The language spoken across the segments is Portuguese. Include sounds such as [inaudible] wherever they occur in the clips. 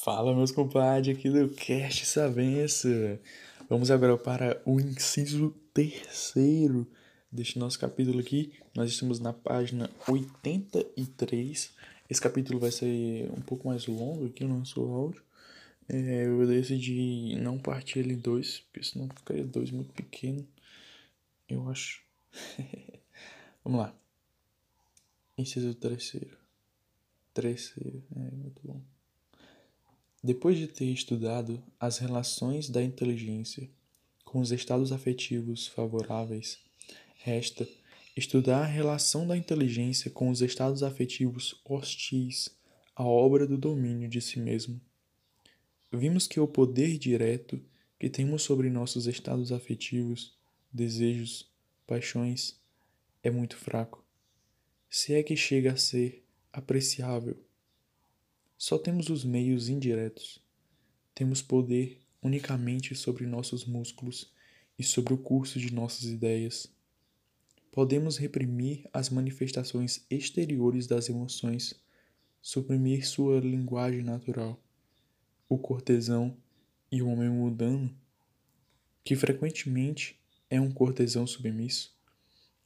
Fala, meus compadres, aqui do Cast Sabença. Vamos agora para o inciso terceiro deste nosso capítulo aqui. Nós estamos na página 83. Esse capítulo vai ser um pouco mais longo aqui no nosso áudio. É, eu decidi não partir ele em dois, porque senão ficaria dois muito pequeno. Eu acho. [laughs] Vamos lá. Inciso terceiro. Terceiro, é muito bom. Depois de ter estudado as relações da inteligência com os estados afetivos favoráveis, resta estudar a relação da inteligência com os estados afetivos hostis à obra do domínio de si mesmo. Vimos que o poder direto que temos sobre nossos estados afetivos, desejos, paixões, é muito fraco, se é que chega a ser apreciável só temos os meios indiretos. Temos poder unicamente sobre nossos músculos e sobre o curso de nossas ideias. Podemos reprimir as manifestações exteriores das emoções, suprimir sua linguagem natural. O cortesão e o homem mudano, que frequentemente é um cortesão submisso,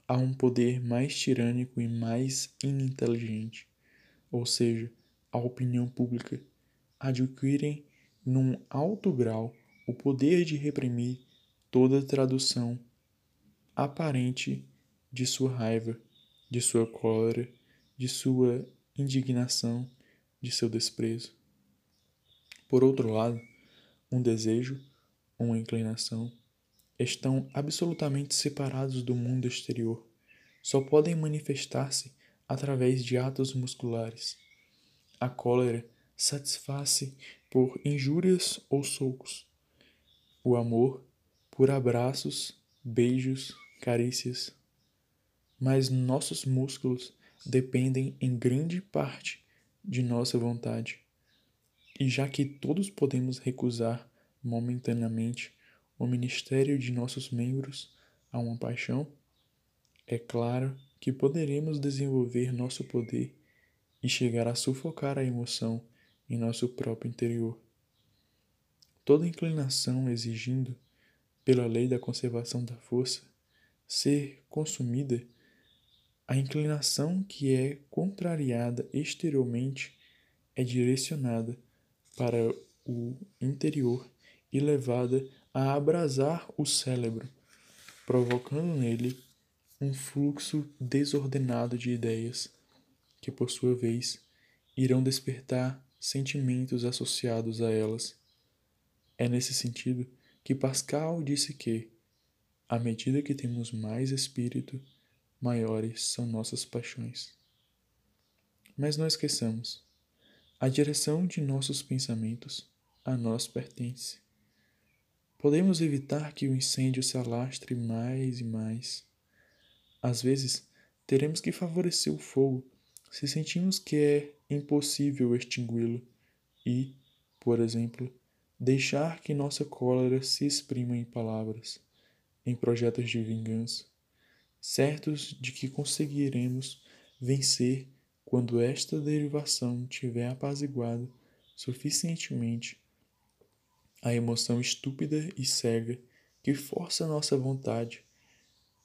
há um poder mais tirânico e mais ininteligente, ou seja, a opinião pública adquirem num alto grau o poder de reprimir toda tradução aparente de sua raiva, de sua cólera, de sua indignação, de seu desprezo. Por outro lado, um desejo, uma inclinação, estão absolutamente separados do mundo exterior. Só podem manifestar-se através de atos musculares a cólera satisfaz-se por injúrias ou socos. O amor por abraços, beijos, carícias. Mas nossos músculos dependem em grande parte de nossa vontade. E já que todos podemos recusar momentaneamente o ministério de nossos membros a uma paixão, é claro que poderemos desenvolver nosso poder e chegar a sufocar a emoção em nosso próprio interior. Toda inclinação exigindo, pela lei da conservação da força, ser consumida, a inclinação que é contrariada exteriormente é direcionada para o interior e levada a abrasar o cérebro, provocando nele um fluxo desordenado de ideias que por sua vez irão despertar sentimentos associados a elas. É nesse sentido que Pascal disse que, à medida que temos mais espírito, maiores são nossas paixões. Mas não esqueçamos, a direção de nossos pensamentos a nós pertence. Podemos evitar que o incêndio se alastre mais e mais. Às vezes, teremos que favorecer o fogo se sentimos que é impossível extingui-lo e, por exemplo, deixar que nossa cólera se exprima em palavras, em projetos de vingança, certos de que conseguiremos vencer quando esta derivação tiver apaziguado suficientemente a emoção estúpida e cega que força nossa vontade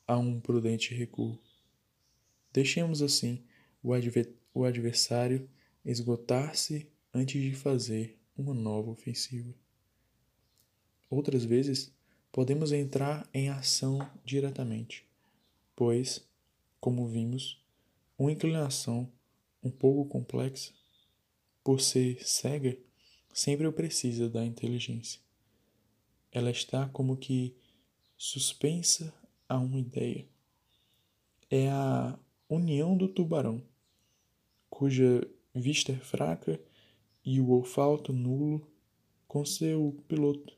a um prudente recuo. Deixemos assim o, adver o adversário esgotar-se antes de fazer uma nova ofensiva. Outras vezes, podemos entrar em ação diretamente, pois, como vimos, uma inclinação um pouco complexa, por ser cega, sempre precisa da inteligência. Ela está como que suspensa a uma ideia. É a união do tubarão cuja vista é fraca e o olfato nulo, com seu piloto,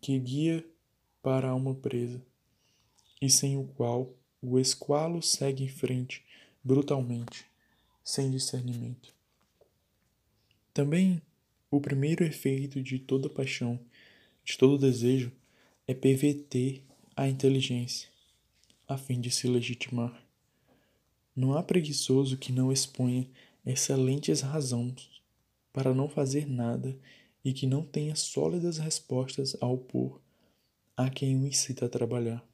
que guia para uma presa, e sem o qual o esqualo segue em frente brutalmente, sem discernimento. Também o primeiro efeito de toda paixão, de todo desejo, é perverter a inteligência, a fim de se legitimar. Não há preguiçoso que não exponha excelentes razões para não fazer nada e que não tenha sólidas respostas a opor a quem o incita a trabalhar.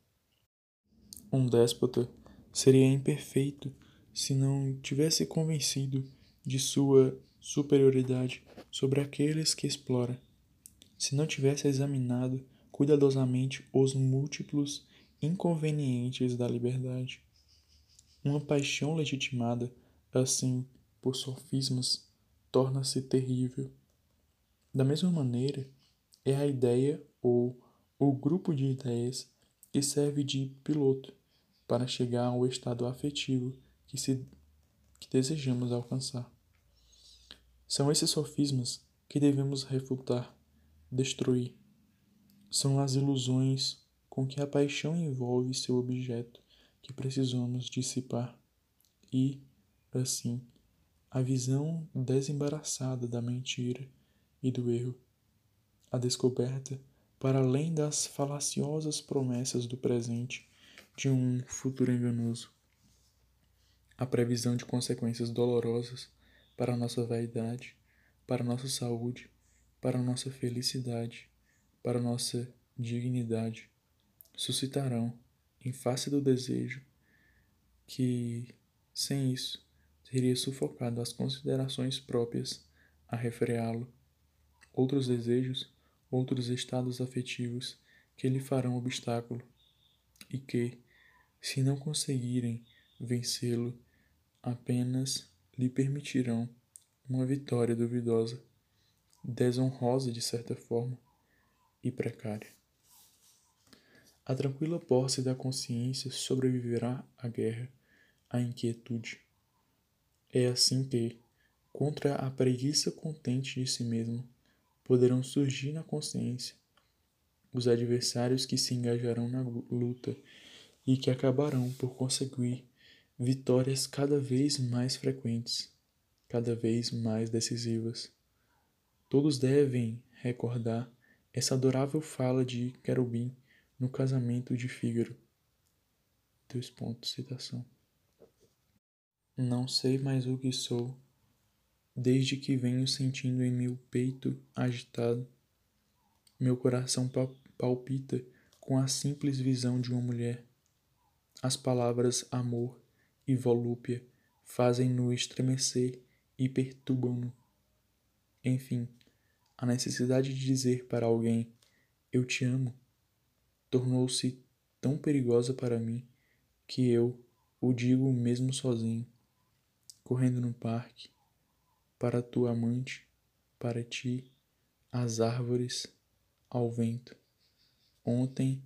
Um déspota seria imperfeito se não tivesse convencido de sua superioridade sobre aqueles que explora, se não tivesse examinado cuidadosamente os múltiplos inconvenientes da liberdade. Uma paixão legitimada, assim, por sofismas, torna-se terrível. Da mesma maneira, é a ideia ou o grupo de ideias que serve de piloto para chegar ao estado afetivo que, se, que desejamos alcançar. São esses sofismas que devemos refutar, destruir. São as ilusões com que a paixão envolve seu objeto que precisamos dissipar. E, assim, a visão desembaraçada da mentira e do erro, a descoberta para além das falaciosas promessas do presente de um futuro enganoso, a previsão de consequências dolorosas para nossa vaidade, para nossa saúde, para nossa felicidade, para nossa dignidade, suscitarão, em face do desejo, que, sem isso, teria sufocado as considerações próprias a refreá-lo, outros desejos, outros estados afetivos que lhe farão obstáculo e que, se não conseguirem vencê-lo, apenas lhe permitirão uma vitória duvidosa, desonrosa de certa forma e precária. A tranquila posse da consciência sobreviverá à guerra, à inquietude, é assim que, contra a preguiça contente de si mesmo, poderão surgir na consciência os adversários que se engajarão na luta e que acabarão por conseguir vitórias cada vez mais frequentes, cada vez mais decisivas. Todos devem recordar essa adorável fala de Querubim no casamento de Fígaro. Dois pontos, citação. Não sei mais o que sou, desde que venho sentindo em meu peito agitado. Meu coração palpita com a simples visão de uma mulher. As palavras amor e volúpia fazem-no estremecer e perturbam-no. Enfim, a necessidade de dizer para alguém eu te amo tornou-se tão perigosa para mim que eu o digo mesmo sozinho correndo no parque, para tua amante, para ti, as árvores, ao vento. Ontem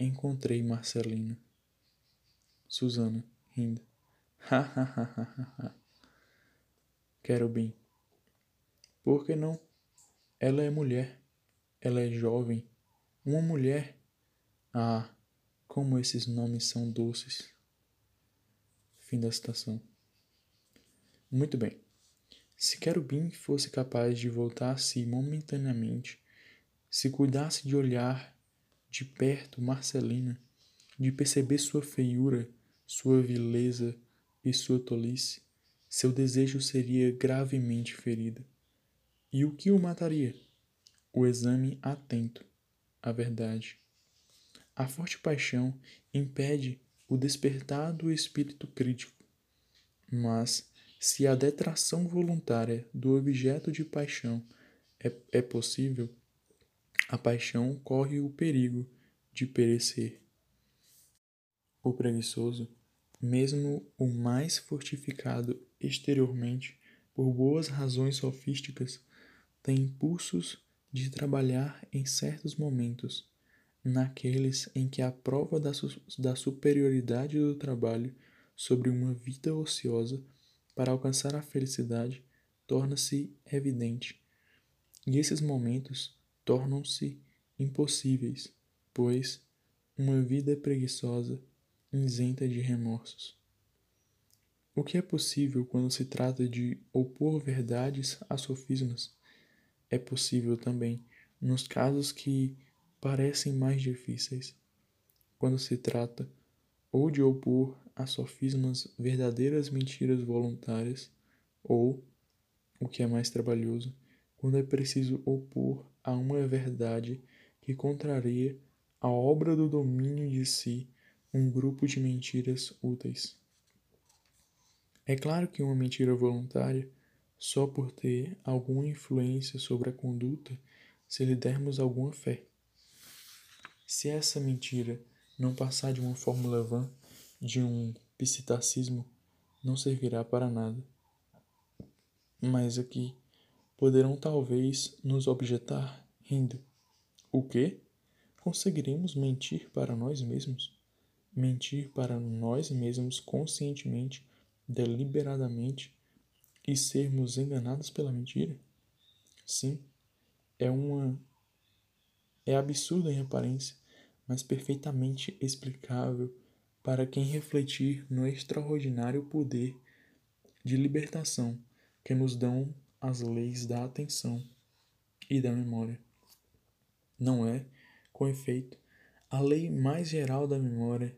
encontrei Marcelina. Susana, rindo. Quero bem. Por que não? Ela é mulher. Ela é jovem. Uma mulher. Ah, como esses nomes são doces. Fim da citação. Muito bem. Se Querubim fosse capaz de voltar a si momentaneamente, se cuidasse de olhar de perto Marcelina, de perceber sua feiura, sua vileza e sua tolice, seu desejo seria gravemente ferido. E o que o mataria? O exame atento, a verdade. A forte paixão impede o despertar do espírito crítico, mas se a detração voluntária do objeto de paixão é, é possível, a paixão corre o perigo de perecer. O preguiçoso, mesmo o mais fortificado exteriormente por boas razões sofísticas, tem impulsos de trabalhar em certos momentos, naqueles em que a prova da, su da superioridade do trabalho sobre uma vida ociosa para alcançar a felicidade torna-se evidente. E esses momentos tornam-se impossíveis, pois uma vida preguiçosa isenta de remorsos. O que é possível quando se trata de opor verdades a sofismas é possível também nos casos que parecem mais difíceis, quando se trata ou de opor a sofismas verdadeiras mentiras voluntárias, ou o que é mais trabalhoso, quando é preciso opor a uma verdade que contraria a obra do domínio de si um grupo de mentiras úteis. É claro que uma mentira voluntária, só por ter alguma influência sobre a conduta, se lhe dermos alguma fé. Se essa mentira não passar de uma fórmula vã, de um psitacismo, não servirá para nada. Mas aqui poderão talvez nos objetar, rindo. O quê? Conseguiremos mentir para nós mesmos? Mentir para nós mesmos conscientemente deliberadamente e sermos enganados pela mentira? Sim, é uma é absurdo em aparência, mas perfeitamente explicável para quem refletir no extraordinário poder de libertação que nos dão as leis da atenção e da memória. Não é, com efeito, a lei mais geral da memória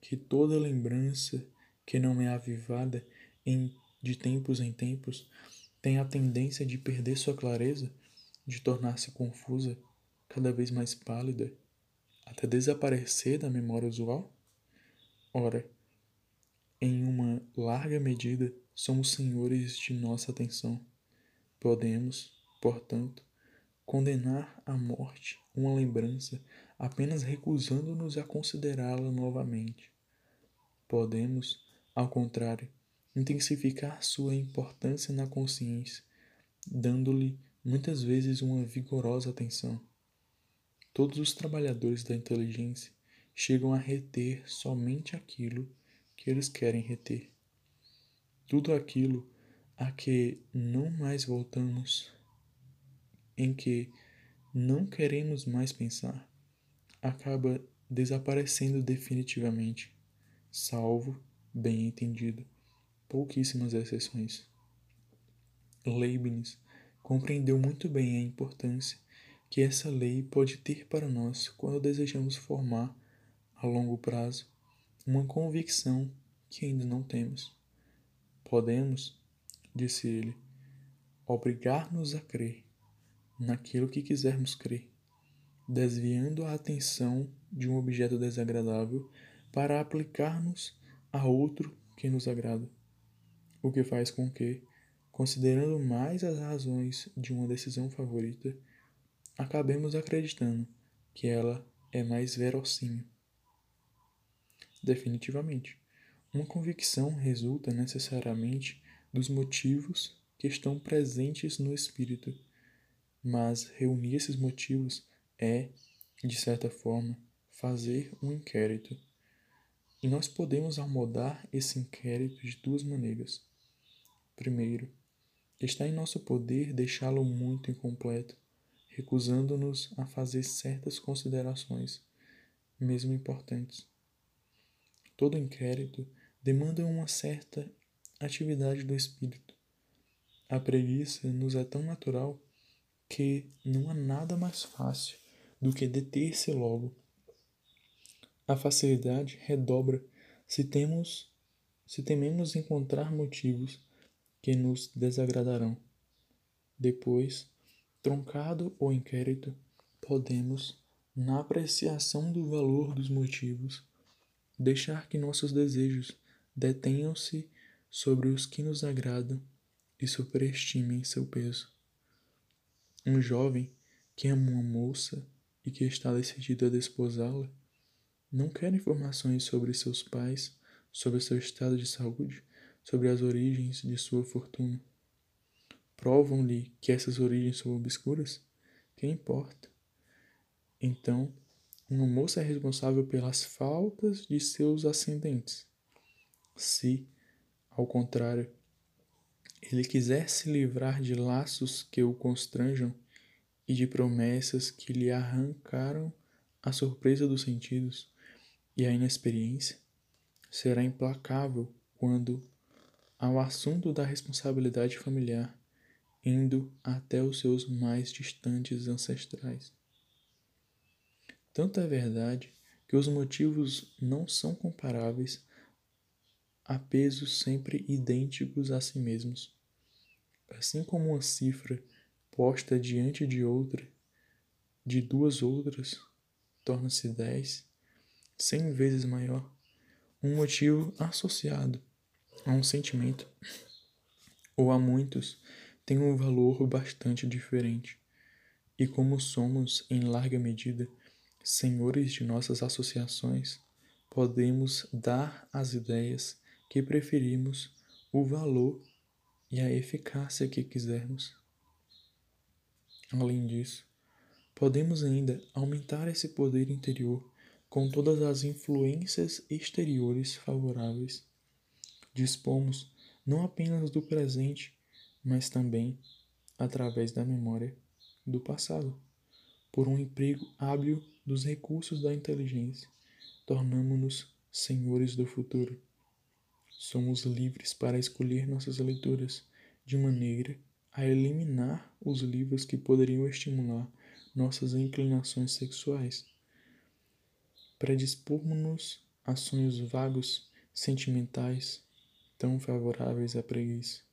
que toda lembrança que não é avivada em, de tempos em tempos, tem a tendência de perder sua clareza, de tornar-se confusa, cada vez mais pálida, até desaparecer da memória usual? Ora, em uma larga medida, somos senhores de nossa atenção. Podemos, portanto, condenar à morte uma lembrança apenas recusando-nos a considerá-la novamente. Podemos, ao contrário, intensificar sua importância na consciência, dando-lhe muitas vezes uma vigorosa atenção. Todos os trabalhadores da inteligência chegam a reter somente aquilo que eles querem reter. Tudo aquilo a que não mais voltamos, em que não queremos mais pensar, acaba desaparecendo definitivamente, salvo bem entendido, pouquíssimas exceções. Leibniz compreendeu muito bem a importância que essa lei pode ter para nós quando desejamos formar, a longo prazo, uma convicção que ainda não temos. Podemos, disse ele, obrigar-nos a crer naquilo que quisermos crer, desviando a atenção de um objeto desagradável para aplicarmos a outro que nos agrada, o que faz com que, considerando mais as razões de uma decisão favorita, acabemos acreditando que ela é mais verossímil. Definitivamente, uma convicção resulta necessariamente dos motivos que estão presentes no espírito, mas reunir esses motivos é, de certa forma, fazer um inquérito e nós podemos almodar esse inquérito de duas maneiras. Primeiro, está em nosso poder deixá-lo muito incompleto, recusando-nos a fazer certas considerações, mesmo importantes. Todo inquérito demanda uma certa atividade do espírito. A preguiça nos é tão natural que não há nada mais fácil do que deter-se logo a facilidade redobra se temos se tememos encontrar motivos que nos desagradarão. Depois, troncado o inquérito, podemos, na apreciação do valor dos motivos, deixar que nossos desejos detenham-se sobre os que nos agradam e superestimem seu peso. Um jovem que ama uma moça e que está decidido a desposá-la não quer informações sobre seus pais, sobre seu estado de saúde, sobre as origens de sua fortuna. Provam-lhe que essas origens são obscuras? Quem importa? Então, uma moça é responsável pelas faltas de seus ascendentes. Se, ao contrário, ele quiser se livrar de laços que o constranjam e de promessas que lhe arrancaram a surpresa dos sentidos, e a inexperiência será implacável quando ao assunto da responsabilidade familiar, indo até os seus mais distantes ancestrais. Tanto é verdade que os motivos não são comparáveis a pesos sempre idênticos a si mesmos. assim como uma cifra posta diante de outra, de duas outras, torna-se dez, cem vezes maior, um motivo associado a um sentimento ou a muitos tem um valor bastante diferente. E como somos, em larga medida, senhores de nossas associações, podemos dar às ideias que preferimos o valor e a eficácia que quisermos. Além disso, podemos ainda aumentar esse poder interior com todas as influências exteriores favoráveis. Dispomos não apenas do presente, mas também através da memória do passado, por um emprego hábil dos recursos da inteligência, tornamos-nos senhores do futuro. Somos livres para escolher nossas leituras, de maneira a eliminar os livros que poderiam estimular nossas inclinações sexuais. Predispomos-nos a sonhos vagos, sentimentais, tão favoráveis à preguiça.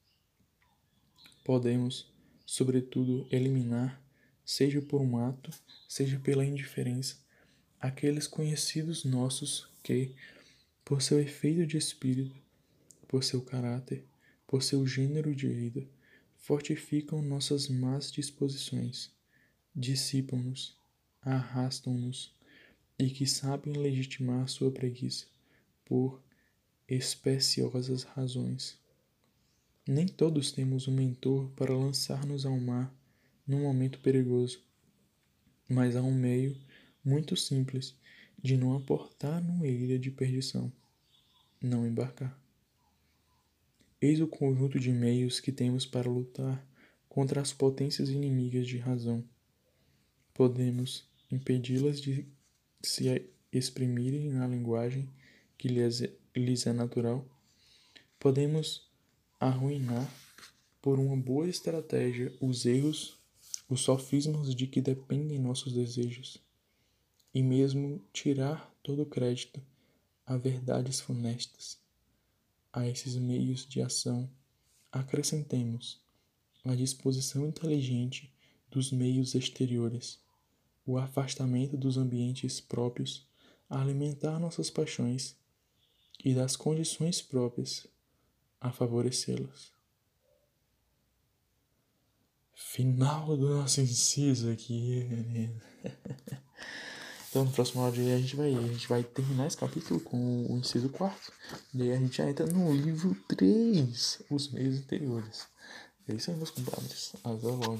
Podemos, sobretudo, eliminar seja por um ato, seja pela indiferença, aqueles conhecidos nossos que, por seu efeito de espírito, por seu caráter, por seu gênero de vida, fortificam nossas más disposições, dissipam-nos, arrastam-nos e que sabem legitimar sua preguiça por especiosas razões. Nem todos temos um mentor para lançar-nos ao mar num momento perigoso, mas há um meio muito simples de não aportar numa ilha de perdição: não embarcar. Eis o conjunto de meios que temos para lutar contra as potências inimigas de razão. Podemos impedi-las de se exprimirem na linguagem que lhes é, lhes é natural. Podemos arruinar por uma boa estratégia os erros os sofismas de que dependem nossos desejos, e mesmo tirar todo o crédito a verdades funestas. A esses meios de ação, acrescentemos a disposição inteligente dos meios exteriores, o afastamento dos ambientes próprios a alimentar nossas paixões e das condições próprias a favorecê-las. Final do nosso inciso aqui, menino. [laughs] Então, no próximo áudio a gente vai, a gente vai terminar esse capítulo com o inciso 4. E aí a gente já entra no livro 3, os meios interiores. É isso aí, meus compadres. Até logo.